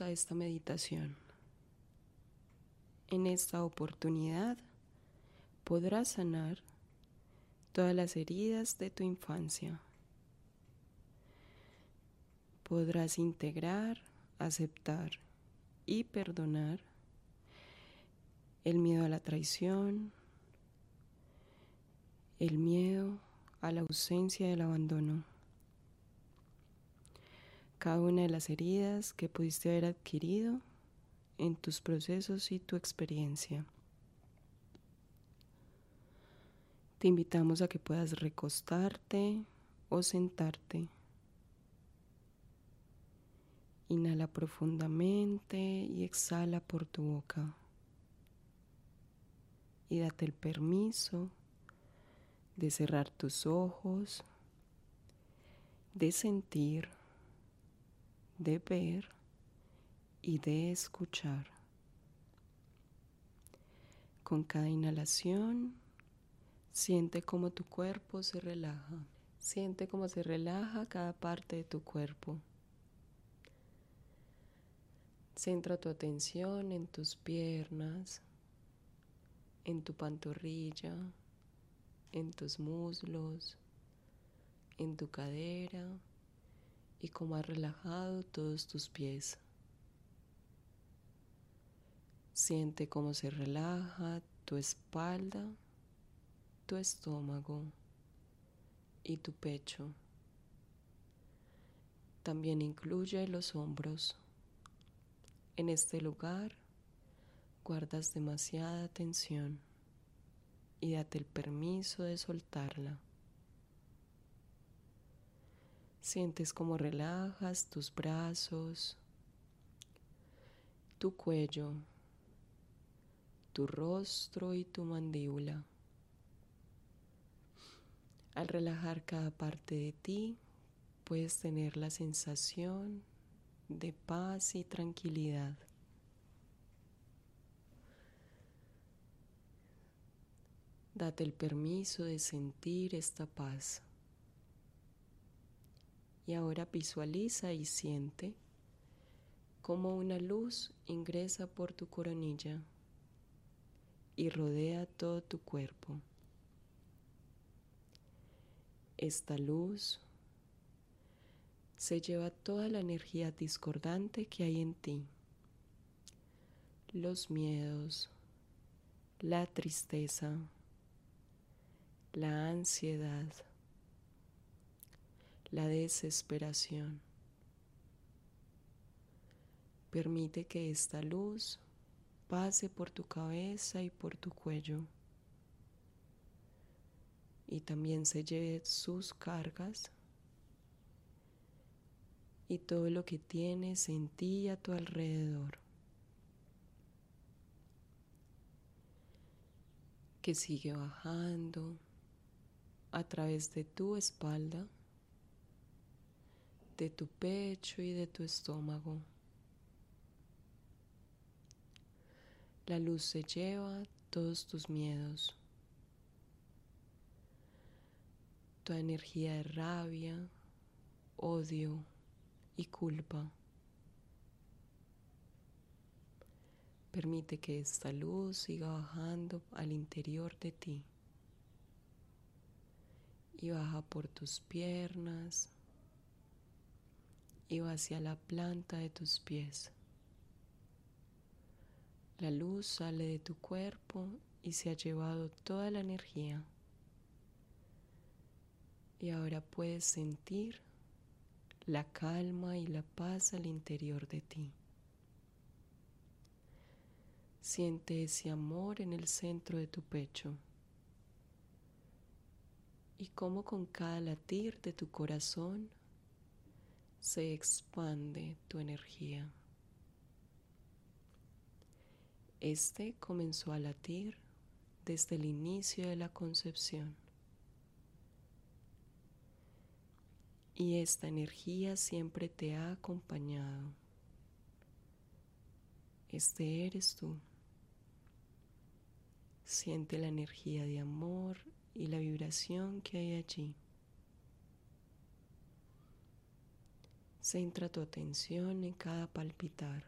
A esta meditación. En esta oportunidad podrás sanar todas las heridas de tu infancia. Podrás integrar, aceptar y perdonar el miedo a la traición, el miedo a la ausencia del abandono cada una de las heridas que pudiste haber adquirido en tus procesos y tu experiencia. Te invitamos a que puedas recostarte o sentarte. Inhala profundamente y exhala por tu boca. Y date el permiso de cerrar tus ojos, de sentir de ver y de escuchar. Con cada inhalación, siente cómo tu cuerpo se relaja. Siente cómo se relaja cada parte de tu cuerpo. Centra tu atención en tus piernas, en tu pantorrilla, en tus muslos, en tu cadera y cómo has relajado todos tus pies. Siente cómo se relaja tu espalda, tu estómago y tu pecho. También incluye los hombros. En este lugar guardas demasiada tensión y date el permiso de soltarla. Sientes como relajas tus brazos, tu cuello, tu rostro y tu mandíbula. Al relajar cada parte de ti, puedes tener la sensación de paz y tranquilidad. Date el permiso de sentir esta paz. Y ahora visualiza y siente cómo una luz ingresa por tu coronilla y rodea todo tu cuerpo. Esta luz se lleva toda la energía discordante que hay en ti, los miedos, la tristeza, la ansiedad, la desesperación. Permite que esta luz pase por tu cabeza y por tu cuello y también se lleve sus cargas y todo lo que tienes en ti y a tu alrededor. Que sigue bajando a través de tu espalda de tu pecho y de tu estómago. La luz se lleva todos tus miedos, tu energía de rabia, odio y culpa. Permite que esta luz siga bajando al interior de ti y baja por tus piernas, y va hacia la planta de tus pies. La luz sale de tu cuerpo y se ha llevado toda la energía. Y ahora puedes sentir la calma y la paz al interior de ti. Siente ese amor en el centro de tu pecho y cómo con cada latir de tu corazón se expande tu energía. Este comenzó a latir desde el inicio de la concepción. Y esta energía siempre te ha acompañado. Este eres tú. Siente la energía de amor y la vibración que hay allí. Centra tu atención en cada palpitar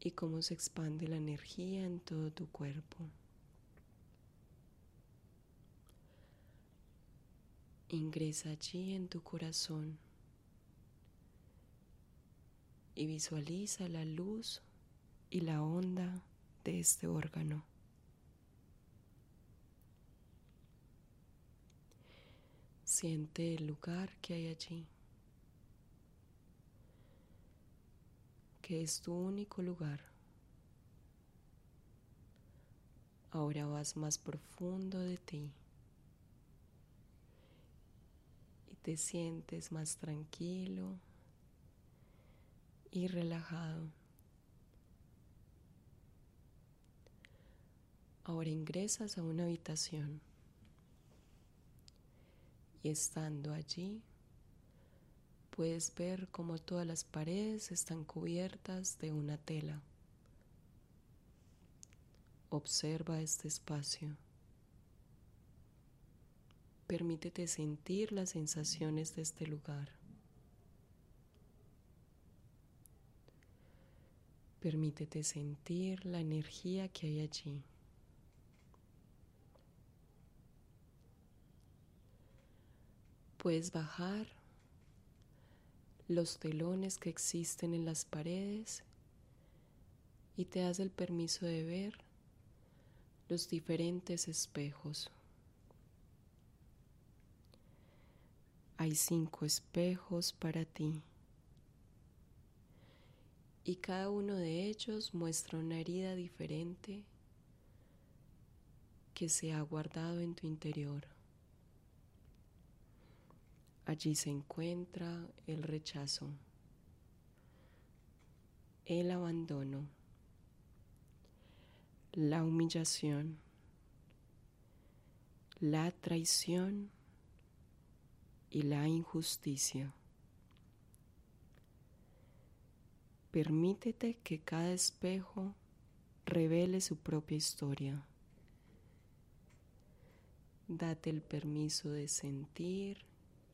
y cómo se expande la energía en todo tu cuerpo. Ingresa allí en tu corazón y visualiza la luz y la onda de este órgano. Siente el lugar que hay allí, que es tu único lugar. Ahora vas más profundo de ti y te sientes más tranquilo y relajado. Ahora ingresas a una habitación y estando allí puedes ver cómo todas las paredes están cubiertas de una tela. Observa este espacio. Permítete sentir las sensaciones de este lugar. Permítete sentir la energía que hay allí. Puedes bajar los telones que existen en las paredes y te das el permiso de ver los diferentes espejos. Hay cinco espejos para ti y cada uno de ellos muestra una herida diferente que se ha guardado en tu interior. Allí se encuentra el rechazo, el abandono, la humillación, la traición y la injusticia. Permítete que cada espejo revele su propia historia. Date el permiso de sentir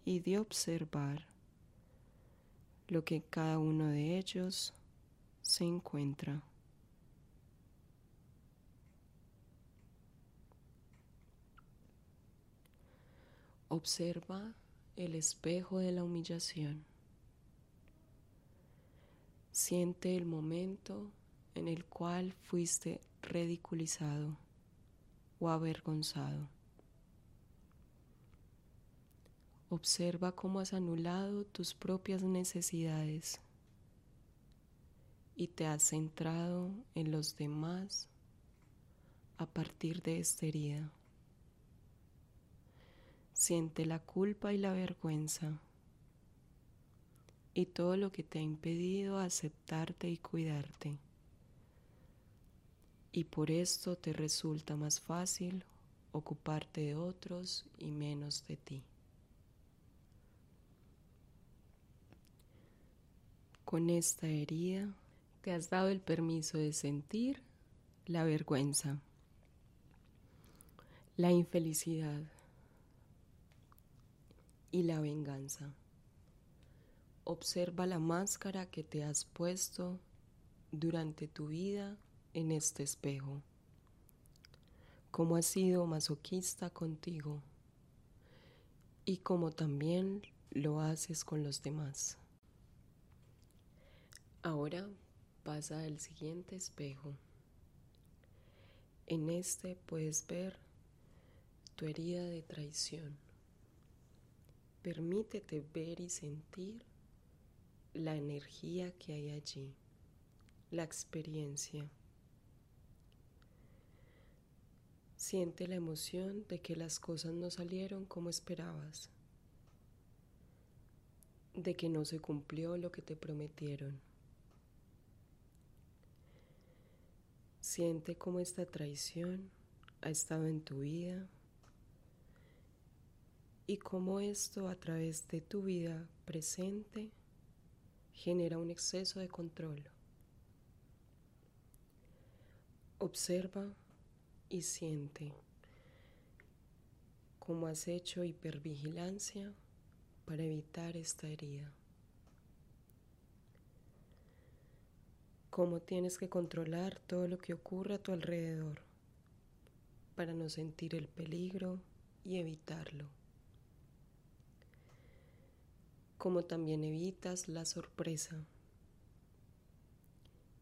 y de observar lo que cada uno de ellos se encuentra. Observa el espejo de la humillación. Siente el momento en el cual fuiste ridiculizado o avergonzado. Observa cómo has anulado tus propias necesidades y te has centrado en los demás a partir de esta herida. Siente la culpa y la vergüenza y todo lo que te ha impedido aceptarte y cuidarte. Y por esto te resulta más fácil ocuparte de otros y menos de ti. Con esta herida te has dado el permiso de sentir la vergüenza, la infelicidad y la venganza. Observa la máscara que te has puesto durante tu vida en este espejo. Cómo has sido masoquista contigo y cómo también lo haces con los demás. Ahora pasa al siguiente espejo. En este puedes ver tu herida de traición. Permítete ver y sentir la energía que hay allí, la experiencia. Siente la emoción de que las cosas no salieron como esperabas, de que no se cumplió lo que te prometieron. Siente cómo esta traición ha estado en tu vida y cómo esto a través de tu vida presente genera un exceso de control. Observa y siente cómo has hecho hipervigilancia para evitar esta herida. Cómo tienes que controlar todo lo que ocurre a tu alrededor para no sentir el peligro y evitarlo. Cómo también evitas la sorpresa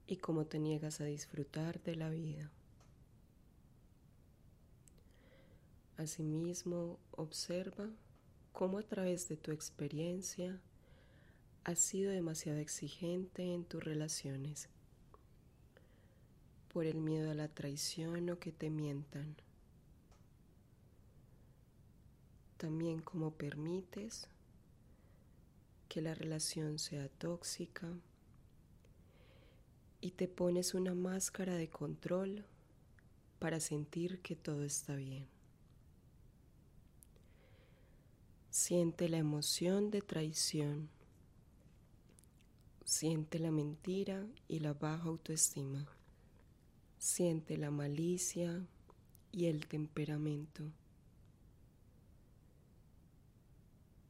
y cómo te niegas a disfrutar de la vida. Asimismo, observa cómo a través de tu experiencia has sido demasiado exigente en tus relaciones por el miedo a la traición o que te mientan. También cómo permites que la relación sea tóxica y te pones una máscara de control para sentir que todo está bien. Siente la emoción de traición. Siente la mentira y la baja autoestima. Siente la malicia y el temperamento.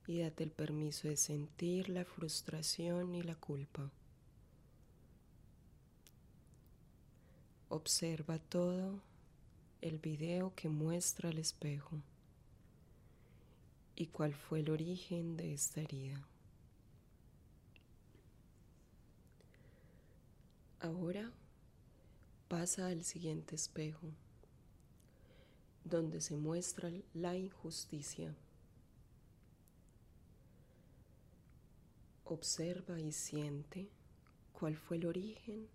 Y date el permiso de sentir la frustración y la culpa. Observa todo el video que muestra el espejo y cuál fue el origen de esta herida. Ahora pasa al siguiente espejo, donde se muestra la injusticia. Observa y siente cuál fue el origen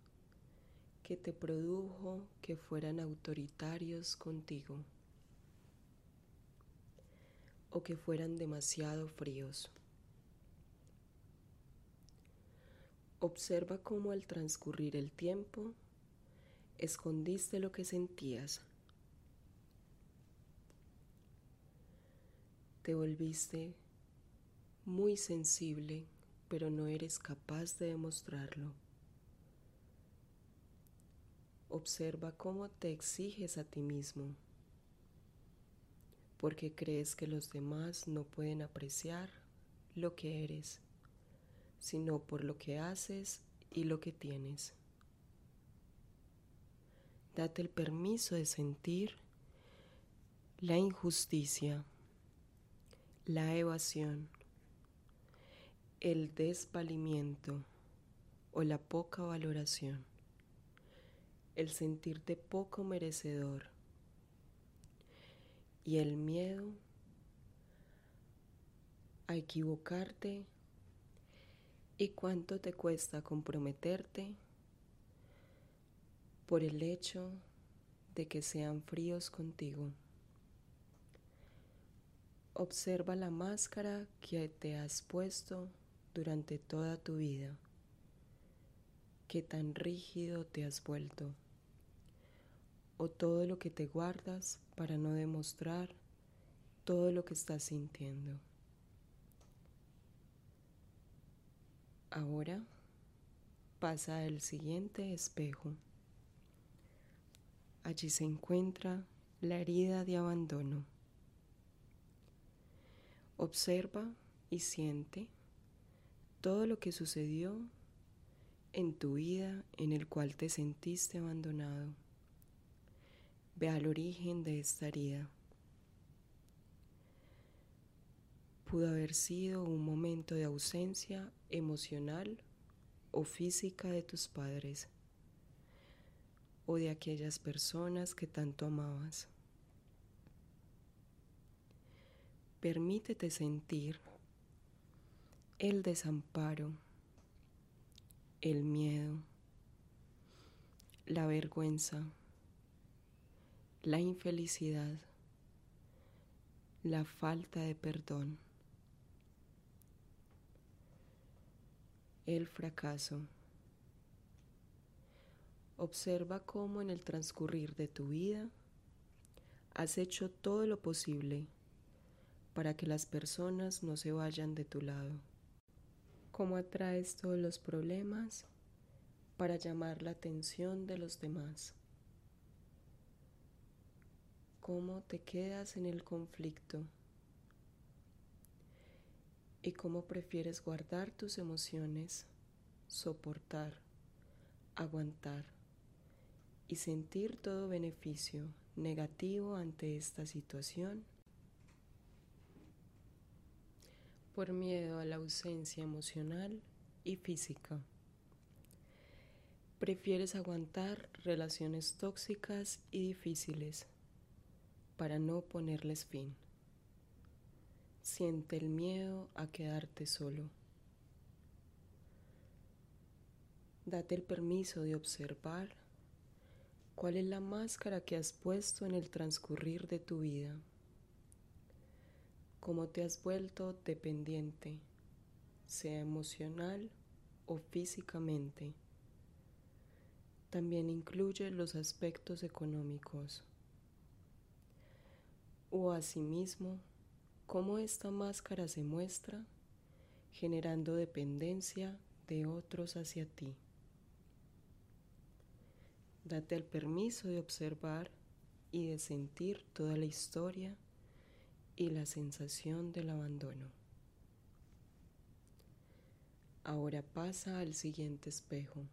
que te produjo que fueran autoritarios contigo o que fueran demasiado fríos. Observa cómo al transcurrir el tiempo escondiste lo que sentías. Te volviste muy sensible, pero no eres capaz de demostrarlo. Observa cómo te exiges a ti mismo, porque crees que los demás no pueden apreciar lo que eres, sino por lo que haces y lo que tienes. Date el permiso de sentir la injusticia, la evasión, el desvalimiento o la poca valoración el sentirte poco merecedor y el miedo a equivocarte y cuánto te cuesta comprometerte por el hecho de que sean fríos contigo. Observa la máscara que te has puesto durante toda tu vida. Qué tan rígido te has vuelto o todo lo que te guardas para no demostrar todo lo que estás sintiendo. Ahora pasa al siguiente espejo. Allí se encuentra la herida de abandono. Observa y siente todo lo que sucedió en tu vida en el cual te sentiste abandonado. Ve al origen de esta herida. Pudo haber sido un momento de ausencia emocional o física de tus padres o de aquellas personas que tanto amabas. Permítete sentir el desamparo, el miedo, la vergüenza la infelicidad, la falta de perdón, el fracaso. Observa cómo en el transcurrir de tu vida has hecho todo lo posible para que las personas no se vayan de tu lado. Cómo atraes todos los problemas para llamar la atención de los demás cómo te quedas en el conflicto y cómo prefieres guardar tus emociones, soportar, aguantar y sentir todo beneficio negativo ante esta situación por miedo a la ausencia emocional y física. Prefieres aguantar relaciones tóxicas y difíciles para no ponerles fin. Siente el miedo a quedarte solo. Date el permiso de observar cuál es la máscara que has puesto en el transcurrir de tu vida. Cómo te has vuelto dependiente, sea emocional o físicamente. También incluye los aspectos económicos. O asimismo, cómo esta máscara se muestra generando dependencia de otros hacia ti. Date el permiso de observar y de sentir toda la historia y la sensación del abandono. Ahora pasa al siguiente espejo.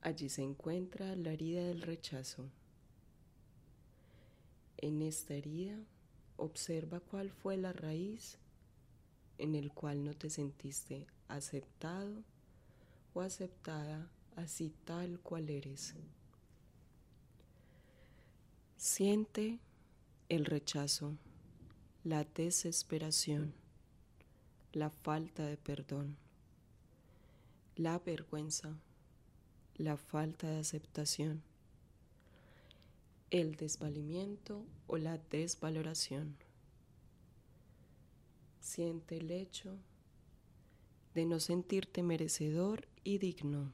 Allí se encuentra la herida del rechazo. En esta herida Observa cuál fue la raíz en el cual no te sentiste aceptado o aceptada así tal cual eres. Siente el rechazo, la desesperación, la falta de perdón, la vergüenza, la falta de aceptación el desvalimiento o la desvaloración. Siente el hecho de no sentirte merecedor y digno.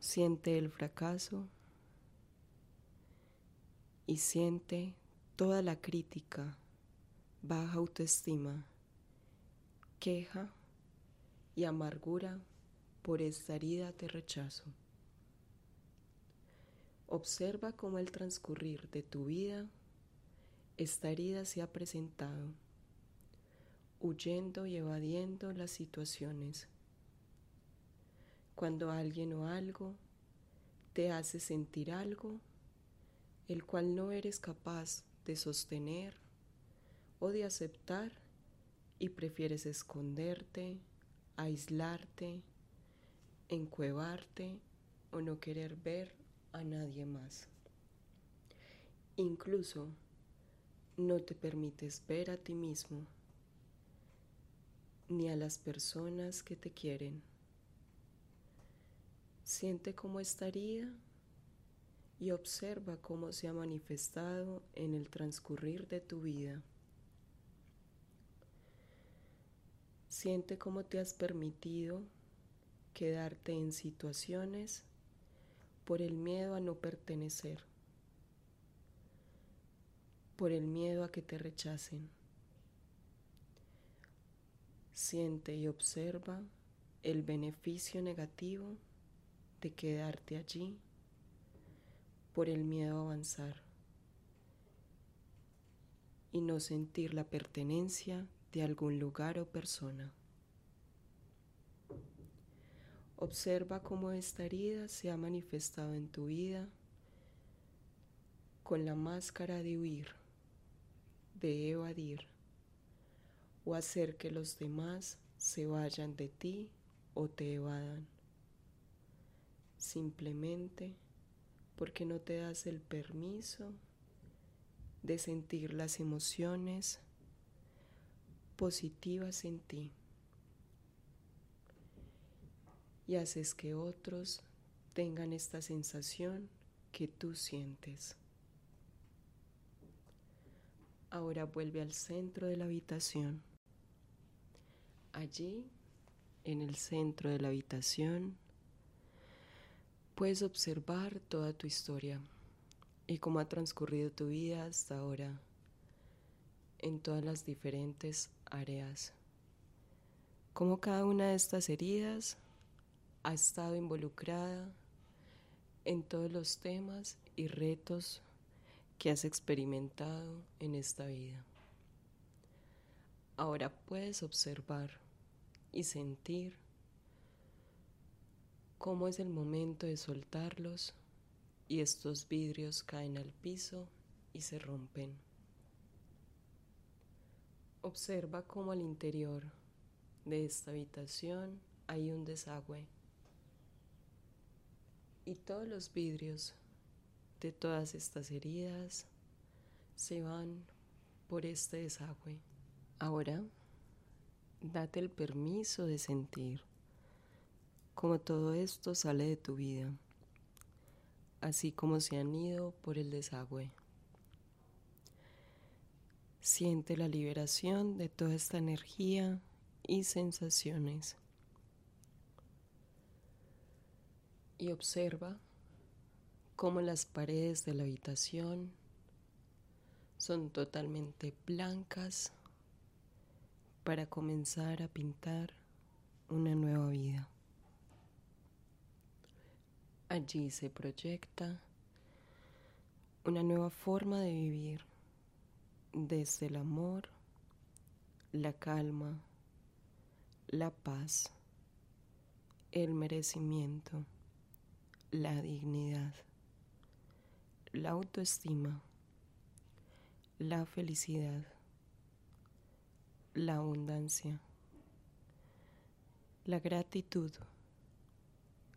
Siente el fracaso y siente toda la crítica, baja autoestima, queja y amargura por esta herida de rechazo. Observa cómo el transcurrir de tu vida esta herida se ha presentado, huyendo y evadiendo las situaciones. Cuando alguien o algo te hace sentir algo, el cual no eres capaz de sostener o de aceptar y prefieres esconderte, aislarte, encuevarte o no querer ver a nadie más. Incluso no te permites ver a ti mismo ni a las personas que te quieren. Siente cómo estaría y observa cómo se ha manifestado en el transcurrir de tu vida. Siente cómo te has permitido quedarte en situaciones por el miedo a no pertenecer, por el miedo a que te rechacen. Siente y observa el beneficio negativo de quedarte allí por el miedo a avanzar y no sentir la pertenencia de algún lugar o persona. Observa cómo esta herida se ha manifestado en tu vida con la máscara de huir, de evadir o hacer que los demás se vayan de ti o te evadan. Simplemente porque no te das el permiso de sentir las emociones positivas en ti. y haces que otros tengan esta sensación que tú sientes. Ahora vuelve al centro de la habitación. Allí, en el centro de la habitación, puedes observar toda tu historia y cómo ha transcurrido tu vida hasta ahora en todas las diferentes áreas. Cómo cada una de estas heridas ha estado involucrada en todos los temas y retos que has experimentado en esta vida. Ahora puedes observar y sentir cómo es el momento de soltarlos y estos vidrios caen al piso y se rompen. Observa cómo al interior de esta habitación hay un desagüe y todos los vidrios de todas estas heridas se van por este desagüe. Ahora, date el permiso de sentir como todo esto sale de tu vida, así como se han ido por el desagüe. Siente la liberación de toda esta energía y sensaciones. Y observa cómo las paredes de la habitación son totalmente blancas para comenzar a pintar una nueva vida. Allí se proyecta una nueva forma de vivir desde el amor, la calma, la paz, el merecimiento, la dignidad, la autoestima, la felicidad la abundancia, la gratitud,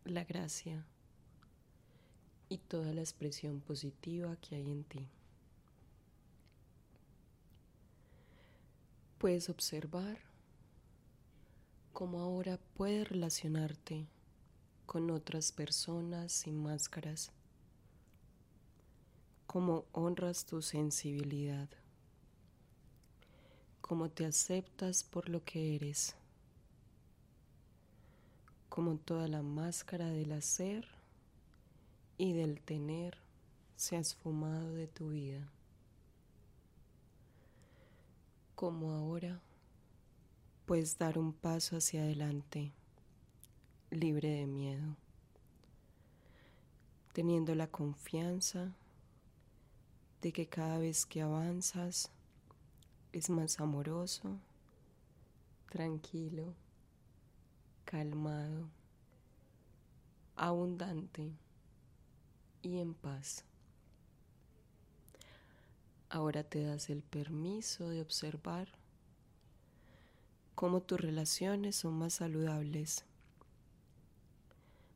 la gracia y toda la expresión positiva que hay en ti. Puedes observar cómo ahora puedes relacionarte con otras personas sin máscaras, cómo honras tu sensibilidad cómo te aceptas por lo que eres, como toda la máscara del hacer y del tener se ha esfumado de tu vida, como ahora puedes dar un paso hacia adelante, libre de miedo, teniendo la confianza de que cada vez que avanzas, es más amoroso, tranquilo, calmado, abundante y en paz. Ahora te das el permiso de observar cómo tus relaciones son más saludables,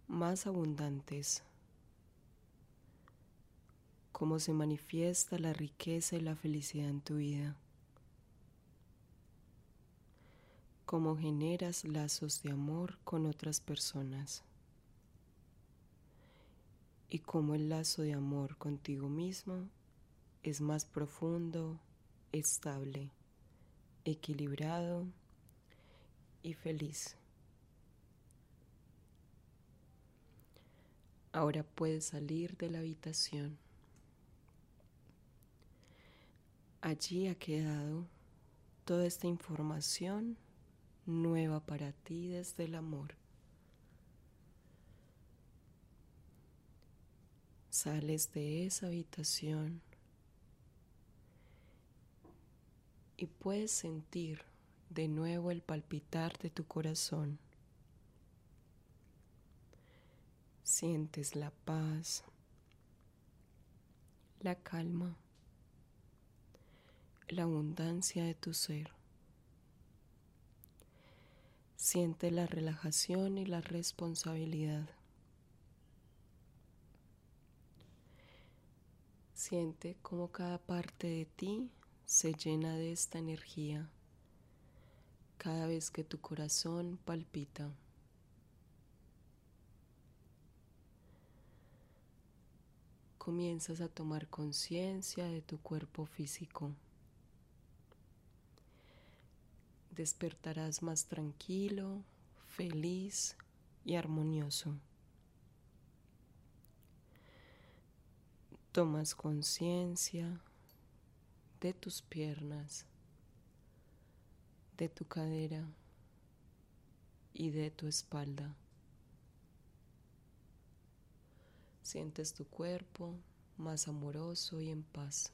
más abundantes, cómo se manifiesta la riqueza y la felicidad en tu vida. cómo generas lazos de amor con otras personas y cómo el lazo de amor contigo mismo es más profundo, estable, equilibrado y feliz. Ahora puedes salir de la habitación. Allí ha quedado toda esta información nueva para ti desde el amor. Sales de esa habitación y puedes sentir de nuevo el palpitar de tu corazón. Sientes la paz, la calma, la abundancia de tu ser. Siente la relajación y la responsabilidad. Siente cómo cada parte de ti se llena de esta energía cada vez que tu corazón palpita. Comienzas a tomar conciencia de tu cuerpo físico. despertarás más tranquilo, feliz y armonioso. Tomas conciencia de tus piernas, de tu cadera y de tu espalda. Sientes tu cuerpo más amoroso y en paz.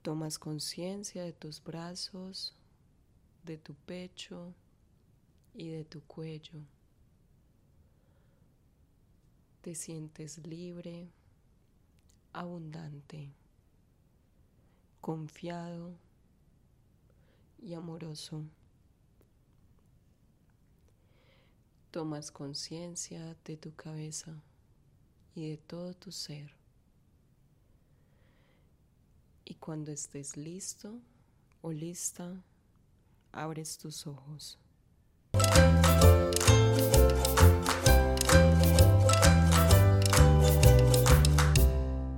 Tomas conciencia de tus brazos, de tu pecho y de tu cuello. Te sientes libre, abundante, confiado y amoroso. Tomas conciencia de tu cabeza y de todo tu ser. Y cuando estés listo o lista, abres tus ojos.